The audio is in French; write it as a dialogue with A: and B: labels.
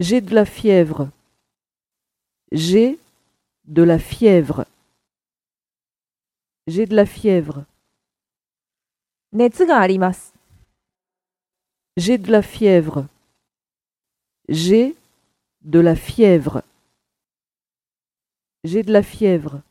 A: J'ai de la fièvre. J'ai de la fièvre. J'ai de la fièvre.
B: 熱があります。
A: J'ai de la fièvre. J'ai de la fièvre. J'ai de la fièvre.